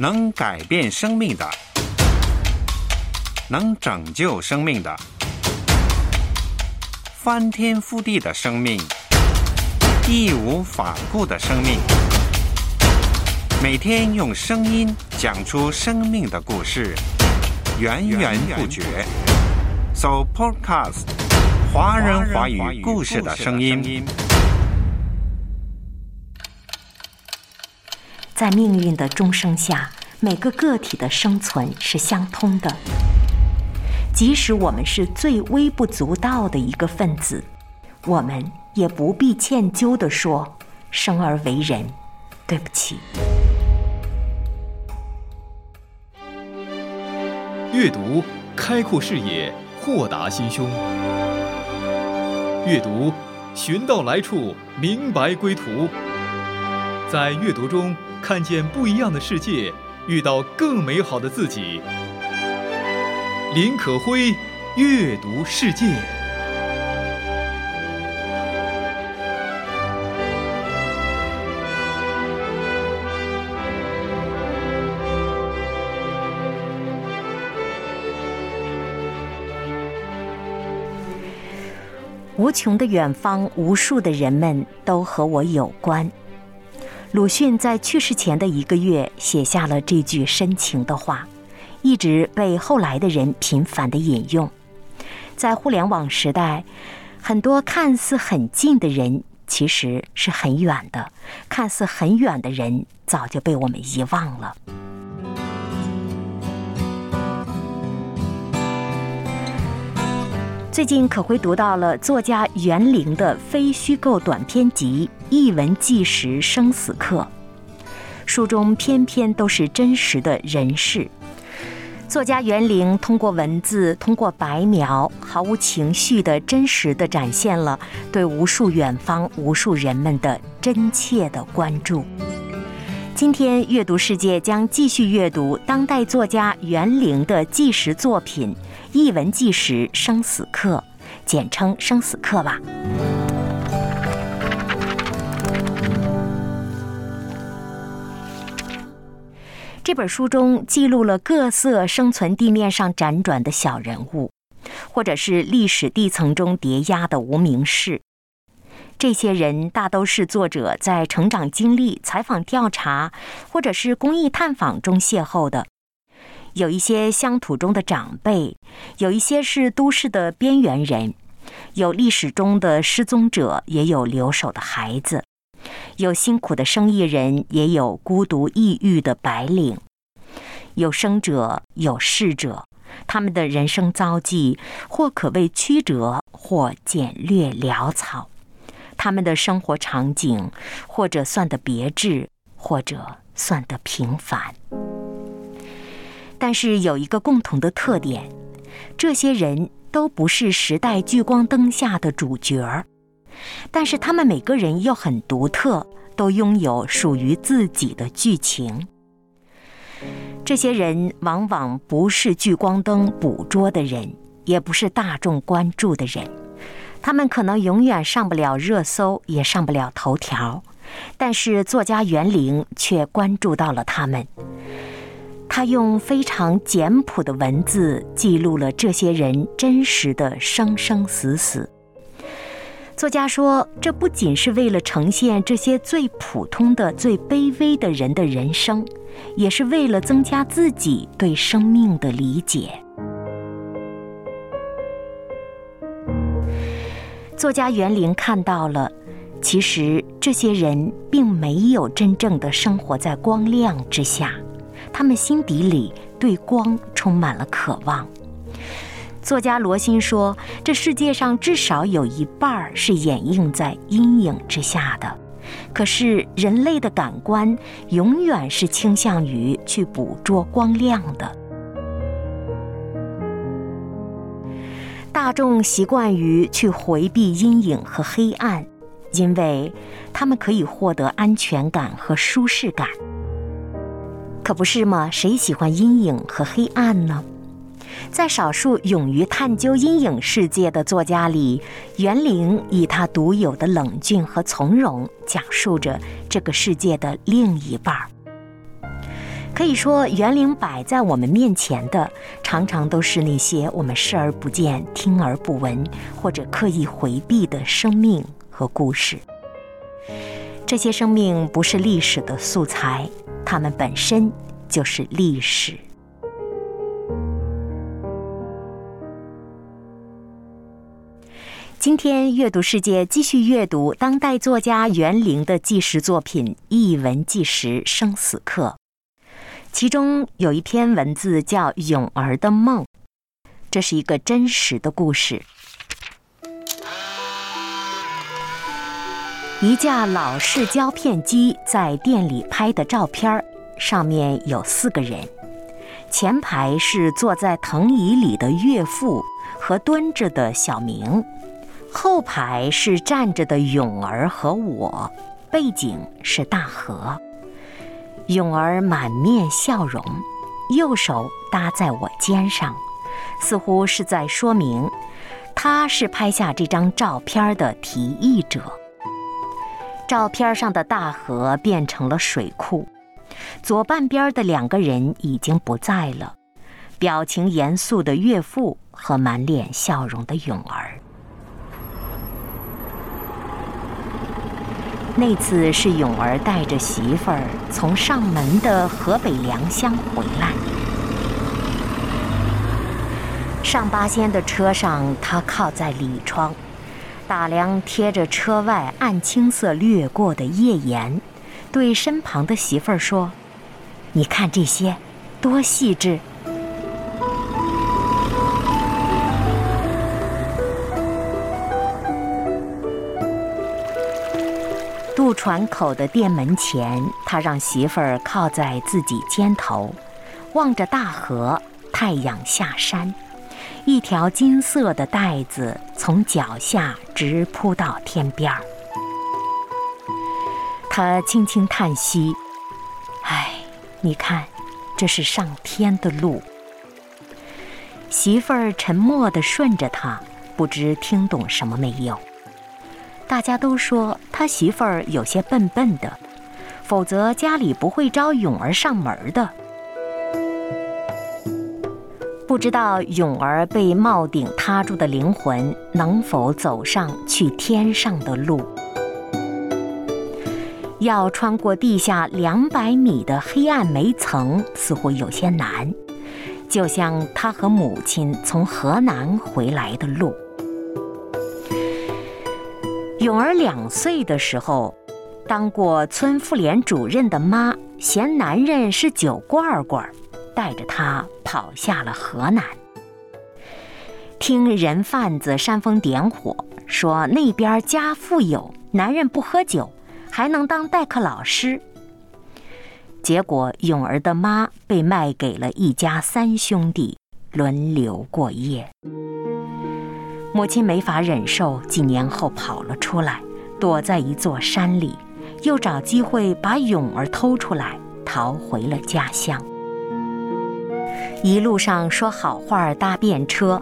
能改变生命的，能拯救生命的，翻天覆地的生命，义无反顾的生命。每天用声音讲出生命的故事，源源不绝。So Podcast，华人华语故事的声音。在命运的钟声下，每个个体的生存是相通的。即使我们是最微不足道的一个分子，我们也不必歉疚地说：“生而为人，对不起。”阅读开阔视野，豁达心胸；阅读寻到来处，明白归途。在阅读中。看见不一样的世界，遇到更美好的自己。林可辉，阅读世界。无穷的远方，无数的人们都和我有关。鲁迅在去世前的一个月写下了这句深情的话，一直被后来的人频繁的引用。在互联网时代，很多看似很近的人，其实是很远的；看似很远的人，早就被我们遗忘了。最近可会读到了作家袁凌的非虚构短篇集《一文纪实生死课》，书中篇篇都是真实的人事。作家袁凌通过文字，通过白描，毫无情绪的真实的展现了对无数远方、无数人们的真切的关注。今天阅读世界将继续阅读当代作家袁凌的纪实作品。译文纪实生死课，简称生死课吧。这本书中记录了各色生存地面上辗转的小人物，或者是历史地层中叠压的无名氏。这些人大都是作者在成长经历、采访调查，或者是公益探访中邂逅的。有一些乡土中的长辈，有一些是都市的边缘人，有历史中的失踪者，也有留守的孩子，有辛苦的生意人，也有孤独抑郁的白领，有生者，有逝者，他们的人生遭际或可谓曲折，或简略潦草，他们的生活场景或者算得别致，或者算得平凡。但是有一个共同的特点，这些人都不是时代聚光灯下的主角儿，但是他们每个人又很独特，都拥有属于自己的剧情。这些人往往不是聚光灯捕捉的人，也不是大众关注的人，他们可能永远上不了热搜，也上不了头条，但是作家袁凌却关注到了他们。他用非常简朴的文字记录了这些人真实的生生死死。作家说，这不仅是为了呈现这些最普通的、最卑微的人的人生，也是为了增加自己对生命的理解。作家袁凌看到了，其实这些人并没有真正的生活在光亮之下。他们心底里对光充满了渴望。作家罗欣说：“这世界上至少有一半儿是掩映在阴影之下的，可是人类的感官永远是倾向于去捕捉光亮的。大众习惯于去回避阴影和黑暗，因为他们可以获得安全感和舒适感。”可不是吗？谁喜欢阴影和黑暗呢？在少数勇于探究阴影世界的作家里，袁凌以他独有的冷峻和从容，讲述着这个世界的另一半儿。可以说，园林摆在我们面前的，常常都是那些我们视而不见、听而不闻，或者刻意回避的生命和故事。这些生命不是历史的素材，它们本身就是历史。今天阅读世界继续阅读当代作家袁凌的纪实作品《译文纪实生死课》。其中有一篇文字叫《咏儿的梦》，这是一个真实的故事。一架老式胶片机在店里拍的照片，上面有四个人，前排是坐在藤椅里的岳父和蹲着的小明，后排是站着的咏儿和我，背景是大河。勇儿满面笑容，右手搭在我肩上，似乎是在说明，他是拍下这张照片的提议者。照片上的大河变成了水库，左半边的两个人已经不在了，表情严肃的岳父和满脸笑容的勇儿。那次是勇儿带着媳妇儿从上门的河北良乡回来，上八仙的车上，他靠在里窗，打量贴着车外暗青色掠过的页岩，对身旁的媳妇儿说：“你看这些，多细致。”船口的店门前，他让媳妇儿靠在自己肩头，望着大河。太阳下山，一条金色的带子从脚下直铺到天边儿。他轻轻叹息：“唉，你看，这是上天的路。”媳妇儿沉默地顺着他，不知听懂什么没有。大家都说他媳妇儿有些笨笨的，否则家里不会招勇儿上门的。不知道勇儿被帽顶塌住的灵魂能否走上去天上的路？要穿过地下两百米的黑暗煤层，似乎有些难，就像他和母亲从河南回来的路。勇儿两岁的时候，当过村妇联主任的妈嫌男人是酒罐罐，带着他跑下了河南。听人贩子煽风点火，说那边家富有，男人不喝酒，还能当代课老师。结果勇儿的妈被卖给了一家三兄弟，轮流过夜。母亲没法忍受，几年后跑了出来，躲在一座山里，又找机会把勇儿偷出来，逃回了家乡。一路上说好话，搭便车，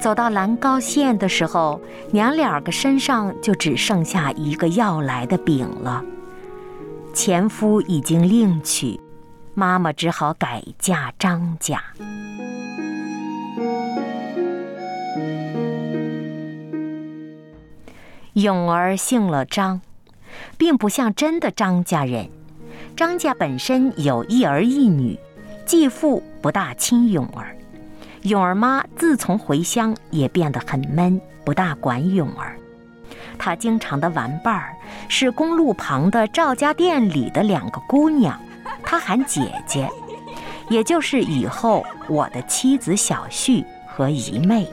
走到兰高县的时候，娘俩个身上就只剩下一个要来的饼了。前夫已经另娶，妈妈只好改嫁张家。永儿姓了张，并不像真的张家人。张家本身有一儿一女，继父不大亲永儿。永儿妈自从回乡也变得很闷，不大管永儿。她经常的玩伴儿是公路旁的赵家店里的两个姑娘，她喊姐姐，也就是以后我的妻子小旭和姨妹。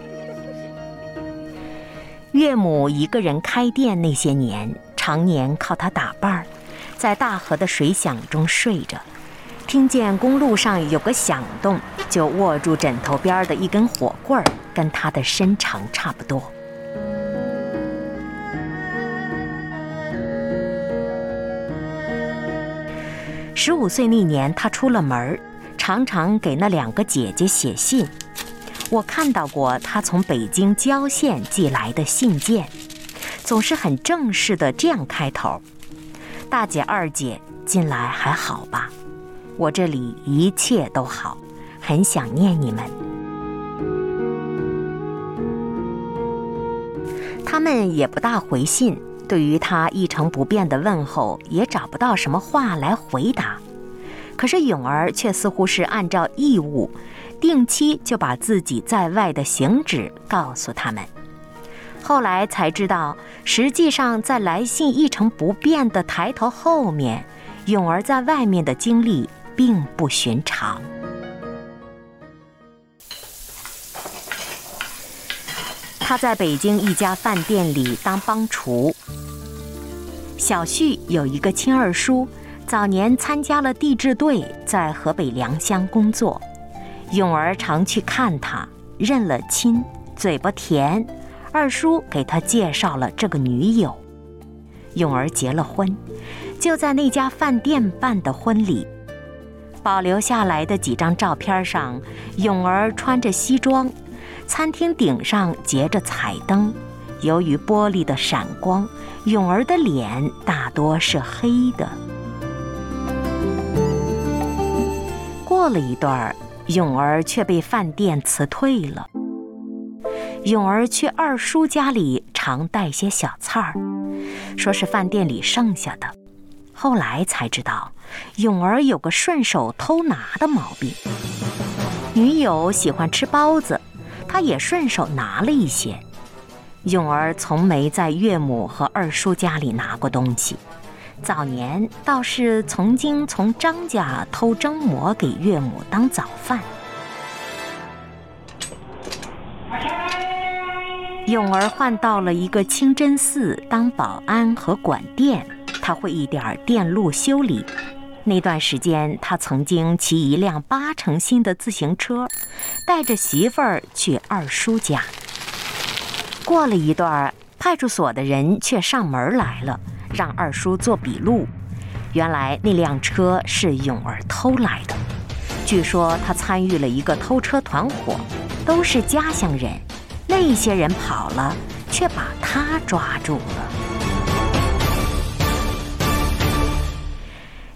岳母一个人开店那些年，常年靠他打伴儿，在大河的水响中睡着，听见公路上有个响动，就握住枕头边的一根火棍儿，跟他的身长差不多。十五岁那年，他出了门常常给那两个姐姐写信。我看到过他从北京郊县寄来的信件，总是很正式的这样开头：“大姐、二姐近来还好吧？我这里一切都好，很想念你们。”他们也不大回信，对于他一成不变的问候，也找不到什么话来回答。可是永儿却似乎是按照义务，定期就把自己在外的行止告诉他们。后来才知道，实际上在来信一成不变的抬头后面，勇儿在外面的经历并不寻常。他在北京一家饭店里当帮厨。小旭有一个亲二叔，早年参加了地质队，在河北良乡工作。永儿常去看他，认了亲，嘴巴甜。二叔给他介绍了这个女友，永儿结了婚，就在那家饭店办的婚礼。保留下来的几张照片上，永儿穿着西装。餐厅顶上结着彩灯，由于玻璃的闪光，永儿的脸大多是黑的。过了一段儿，勇儿却被饭店辞退了。勇儿去二叔家里常带些小菜儿，说是饭店里剩下的。后来才知道，勇儿有个顺手偷拿的毛病。女友喜欢吃包子。他也顺手拿了一些。勇儿从没在岳母和二叔家里拿过东西，早年倒是曾经从张家偷蒸馍给岳母当早饭。勇儿换到了一个清真寺当保安和管店，他会一点电路修理。那段时间，他曾经骑一辆八成新的自行车，带着媳妇儿去二叔家。过了一段，派出所的人却上门来了，让二叔做笔录。原来那辆车是勇儿偷来的，据说他参与了一个偷车团伙，都是家乡人。那些人跑了，却把他抓住了。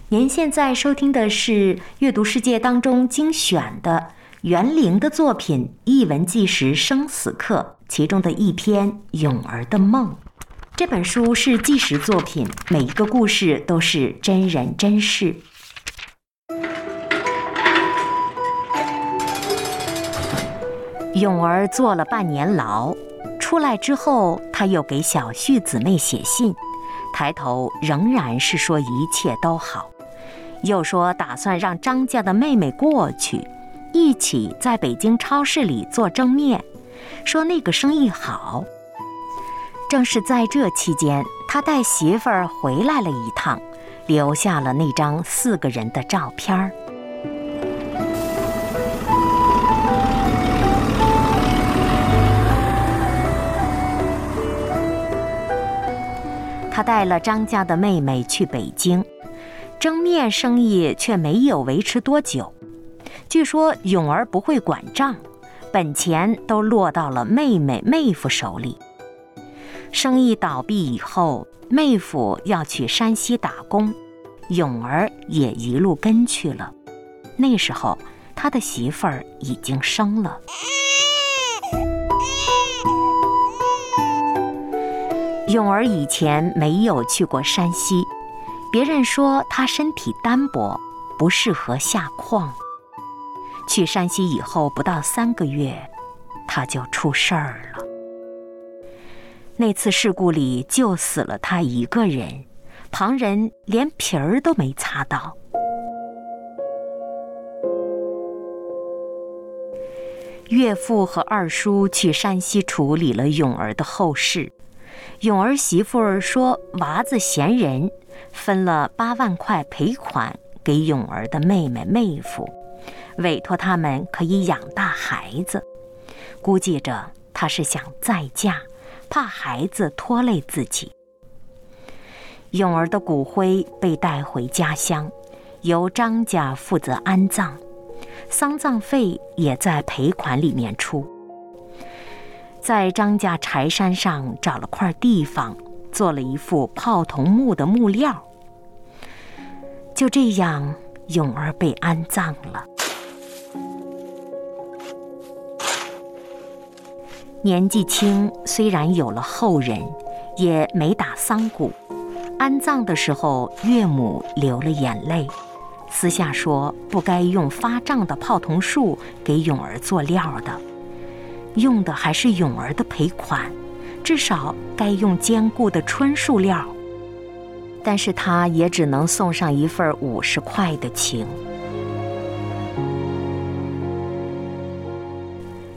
您现在收听的是《阅读世界》当中精选的袁凌的作品《一文纪实生死课》其中的一篇《勇儿的梦》。这本书是纪实作品，每一个故事都是真人真事。勇儿坐了半年牢，出来之后，他又给小旭姊妹写信，抬头仍然是说一切都好。又说打算让张家的妹妹过去，一起在北京超市里做蒸面，说那个生意好。正是在这期间，他带媳妇儿回来了一趟，留下了那张四个人的照片儿。他带了张家的妹妹去北京。蒸面生意却没有维持多久，据说永儿不会管账，本钱都落到了妹妹妹夫手里。生意倒闭以后，妹夫要去山西打工，勇儿也一路跟去了。那时候他的媳妇儿已经生了。勇儿以前没有去过山西。别人说他身体单薄，不适合下矿。去山西以后不到三个月，他就出事儿了。那次事故里就死了他一个人，旁人连皮儿都没擦到。岳父和二叔去山西处理了永儿的后事。永儿媳妇儿说娃子嫌人。分了八万块赔款给永儿的妹妹妹夫，委托他们可以养大孩子。估计着他是想再嫁，怕孩子拖累自己。永儿的骨灰被带回家乡，由张家负责安葬，丧葬费也在赔款里面出。在张家柴山上找了块地方。做了一副泡桐木的木料，就这样，永儿被安葬了。年纪轻，虽然有了后人，也没打丧鼓。安葬的时候，岳母流了眼泪，私下说不该用发胀的泡桐树给永儿做料的，用的还是永儿的赔款，至少该用坚固的椿树料。但是他也只能送上一份五十块的情。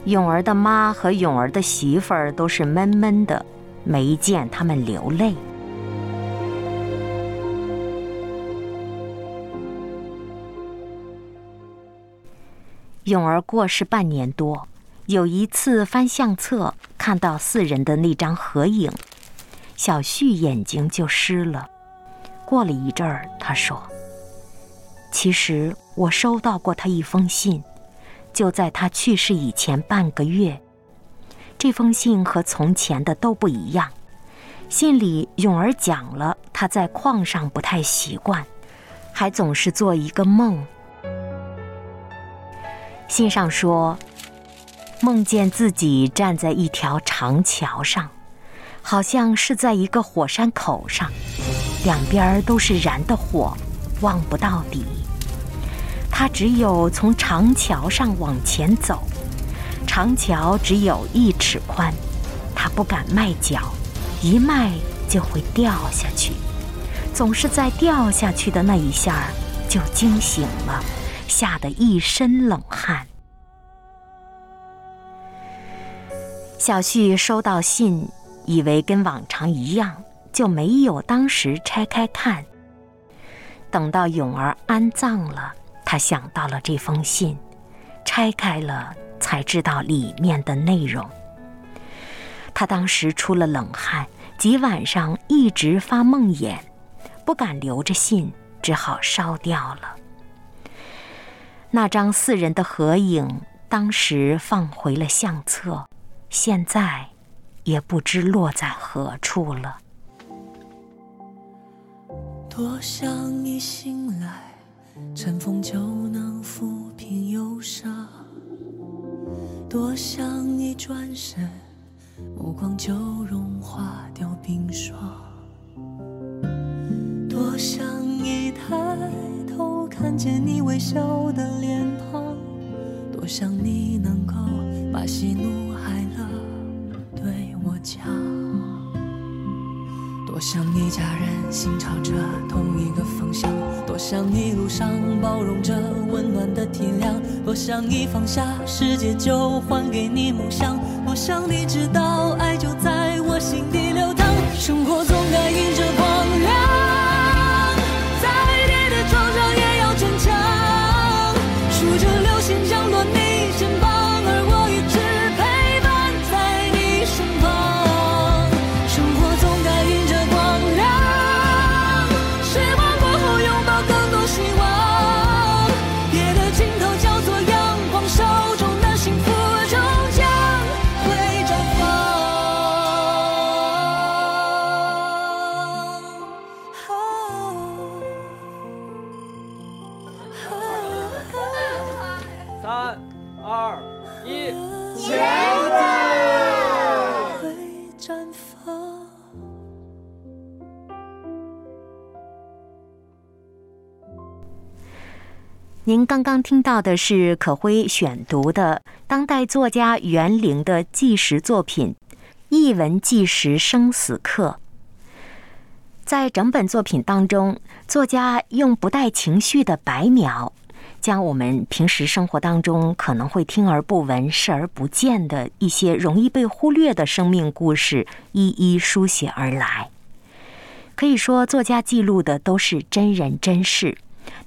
永儿的妈和永儿的媳妇儿都是闷闷的，没见他们流泪。永儿过世半年多，有一次翻相册，看到四人的那张合影，小旭眼睛就湿了。过了一阵儿，他说：“其实我收到过他一封信，就在他去世以前半个月。这封信和从前的都不一样。信里永儿讲了他在矿上不太习惯，还总是做一个梦。”信上说，梦见自己站在一条长桥上，好像是在一个火山口上，两边都是燃的火，望不到底。他只有从长桥上往前走，长桥只有一尺宽，他不敢迈脚，一迈就会掉下去，总是在掉下去的那一下就惊醒了。吓得一身冷汗。小旭收到信，以为跟往常一样，就没有当时拆开看。等到永儿安葬了，他想到了这封信，拆开了，才知道里面的内容。他当时出了冷汗，几晚上一直发梦魇，不敢留着信，只好烧掉了。那张四人的合影，当时放回了相册，现在也不知落在何处了。多想你醒来，晨风就能抚平忧伤；多想一转身，目光就融化掉冰霜；多想一抬头。看见你微笑的脸庞，多想你能够把喜怒多想一家人心朝着同一个方向，多想一路上包容着温暖的体谅，多想一放下世界就还给你梦想，多想你知道爱就在我心底。您刚刚听到的是可辉选读的当代作家袁凌的纪实作品《译文纪实生死课》。在整本作品当中，作家用不带情绪的白描，将我们平时生活当中可能会听而不闻、视而不见的一些容易被忽略的生命故事，一一书写而来。可以说，作家记录的都是真人真事。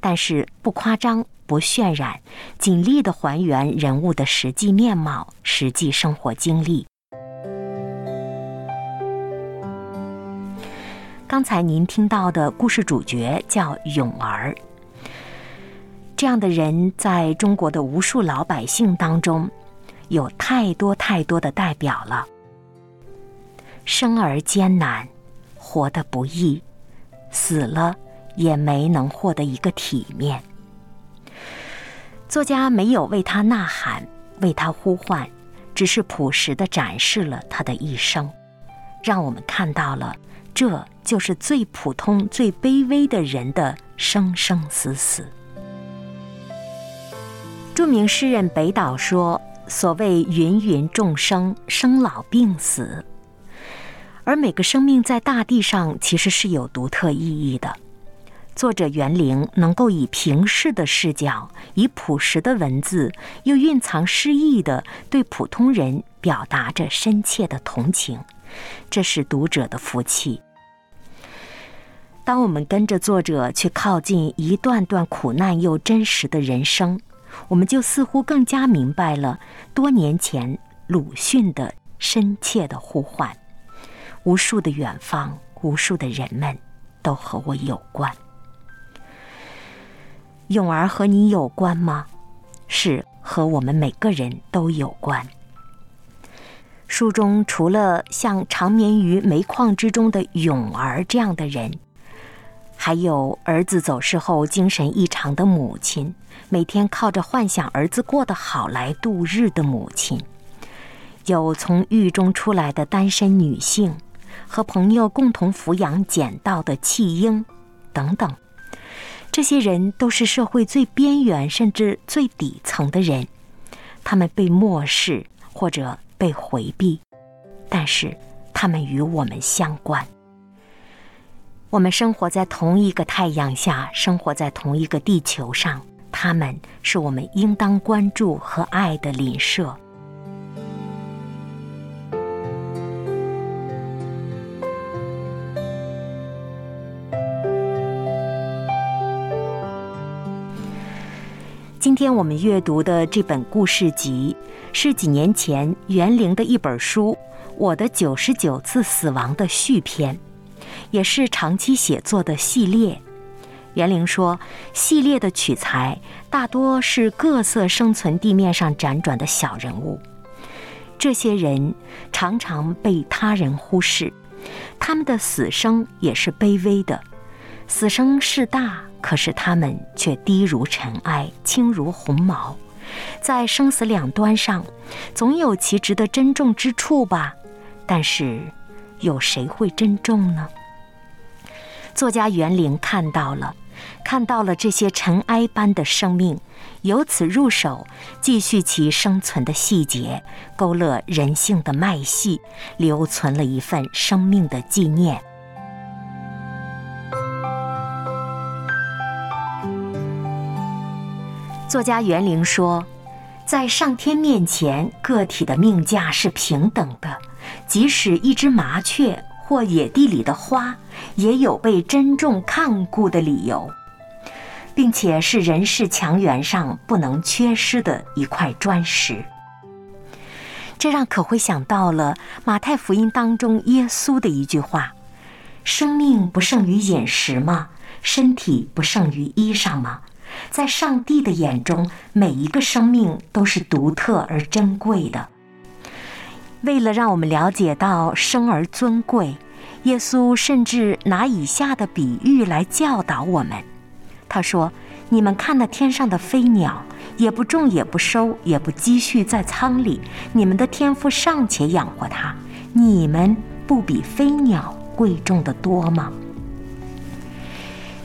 但是不夸张、不渲染，尽力的还原人物的实际面貌、实际生活经历。刚才您听到的故事主角叫永儿，这样的人在中国的无数老百姓当中，有太多太多的代表了。生而艰难，活得不易，死了。也没能获得一个体面。作家没有为他呐喊，为他呼唤，只是朴实的展示了他的一生，让我们看到了这就是最普通、最卑微的人的生生死死。著名诗人北岛说：“所谓芸芸众生，生老病死，而每个生命在大地上其实是有独特意义的。”作者袁凌能够以平视的视角，以朴实的文字，又蕴藏诗意的对普通人表达着深切的同情，这是读者的福气。当我们跟着作者去靠近一段段苦难又真实的人生，我们就似乎更加明白了多年前鲁迅的深切的呼唤。无数的远方，无数的人们，都和我有关。勇儿和你有关吗？是和我们每个人都有关。书中除了像长眠于煤矿之中的勇儿这样的人，还有儿子走失后精神异常的母亲，每天靠着幻想儿子过得好来度日的母亲，有从狱中出来的单身女性，和朋友共同抚养捡到的弃婴，等等。这些人都是社会最边缘甚至最底层的人，他们被漠视或者被回避，但是他们与我们相关。我们生活在同一个太阳下，生活在同一个地球上，他们是我们应当关注和爱的邻舍。今天我们阅读的这本故事集，是几年前袁凌的一本书《我的九十九次死亡》的续篇，也是长期写作的系列。袁凌说，系列的取材大多是各色生存地面上辗转的小人物，这些人常常被他人忽视，他们的死生也是卑微的，死生势大。可是他们却低如尘埃，轻如鸿毛，在生死两端上，总有其值得珍重之处吧？但是，有谁会珍重呢？作家袁凌看到了，看到了这些尘埃般的生命，由此入手，继续其生存的细节，勾勒人性的脉系，留存了一份生命的纪念。作家袁凌说：“在上天面前，个体的命价是平等的。即使一只麻雀或野地里的花，也有被珍重看顾的理由，并且是人世墙垣上不能缺失的一块砖石。这让可会想到了马太福音当中耶稣的一句话：‘生命不胜于饮食吗？身体不胜于衣裳吗？’”在上帝的眼中，每一个生命都是独特而珍贵的。为了让我们了解到生而尊贵，耶稣甚至拿以下的比喻来教导我们。他说：“你们看那天上的飞鸟，也不种，也不收，也不积蓄在仓里，你们的天赋尚且养活它，你们不比飞鸟贵重的多吗？”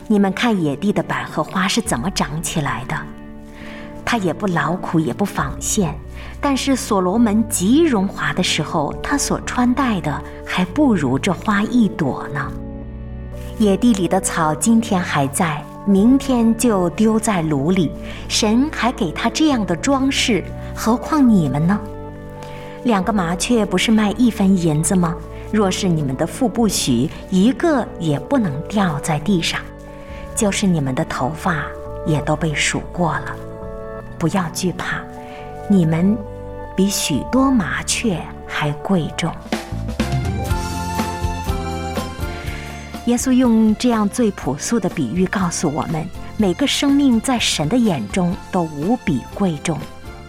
你们看野地的百合花是怎么长起来的？它也不劳苦，也不纺线，但是所罗门极荣华的时候，他所穿戴的还不如这花一朵呢。野地里的草今天还在，明天就丢在炉里。神还给他这样的装饰，何况你们呢？两个麻雀不是卖一分银子吗？若是你们的父不许，一个也不能掉在地上。就是你们的头发也都被数过了，不要惧怕，你们比许多麻雀还贵重。耶稣用这样最朴素的比喻告诉我们：每个生命在神的眼中都无比贵重，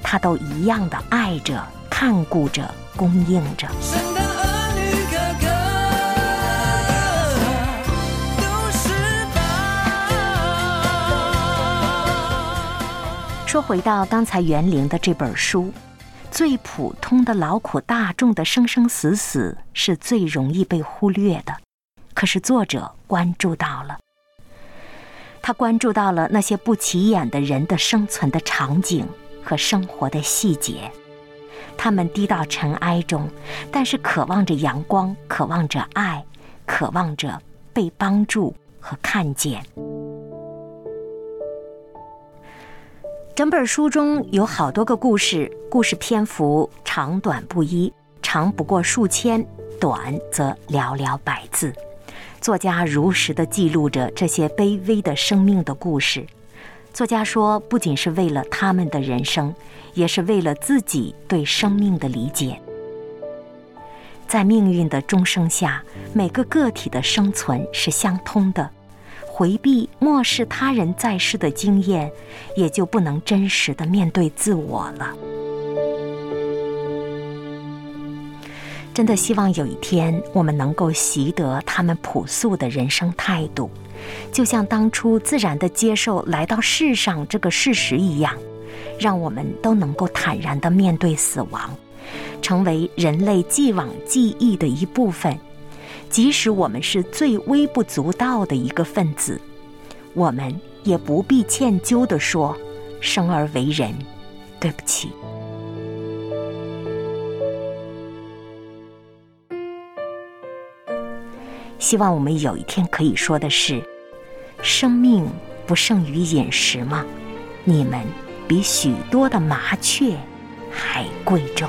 他都一样的爱着、看顾着、供应着。说回到刚才园林的这本书，最普通的劳苦大众的生生死死是最容易被忽略的，可是作者关注到了，他关注到了那些不起眼的人的生存的场景和生活的细节，他们低到尘埃中，但是渴望着阳光，渴望着爱，渴望着被帮助和看见。整本书中有好多个故事，故事篇幅长短不一，长不过数千，短则寥寥百字。作家如实的记录着这些卑微的生命的故事。作家说，不仅是为了他们的人生，也是为了自己对生命的理解。在命运的钟声下，每个个体的生存是相通的。回避、漠视他人在世的经验，也就不能真实的面对自我了。真的希望有一天，我们能够习得他们朴素的人生态度，就像当初自然的接受来到世上这个事实一样，让我们都能够坦然的面对死亡，成为人类既往记忆的一部分。即使我们是最微不足道的一个分子，我们也不必歉疚地说：“生而为人，对不起。”希望我们有一天可以说的是：“生命不胜于饮食吗？你们比许多的麻雀还贵重。”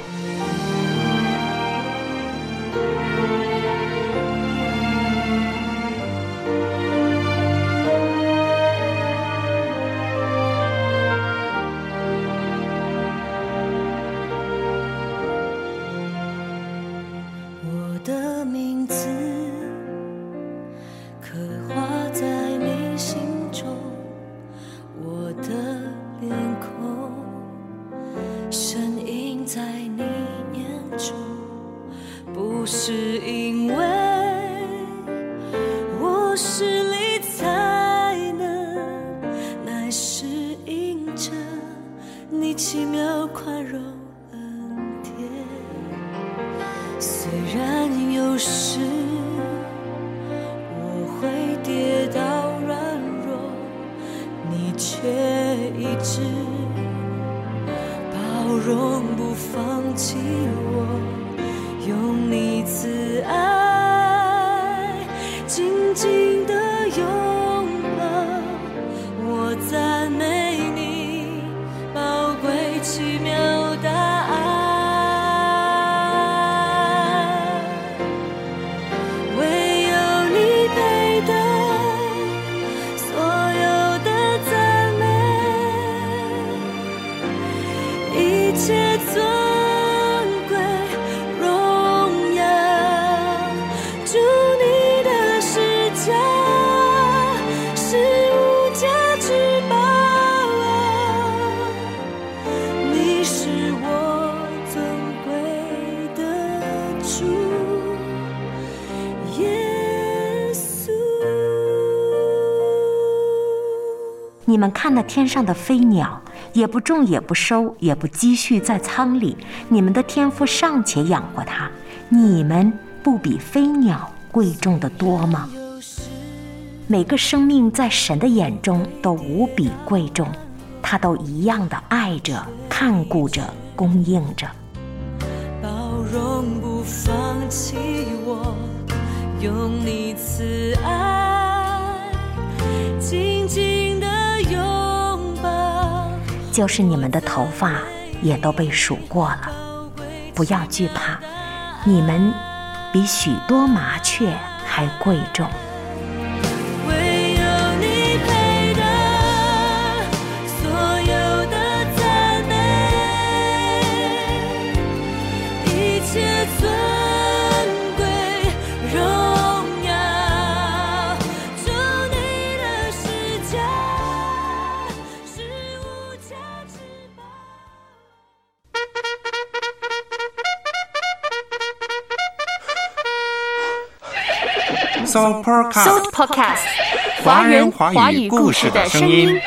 你们看那天上的飞鸟，也不种也不收，也不积蓄在仓里，你们的天赋尚且养活它，你们不比飞鸟贵重的多吗？每个生命在神的眼中都无比贵重，他都一样的爱着、看顾着、供应着。包容不放弃我，用你慈爱就是你们的头发也都被数过了，不要惧怕，你们比许多麻雀还贵重。Podcast，华人华语故事的声音。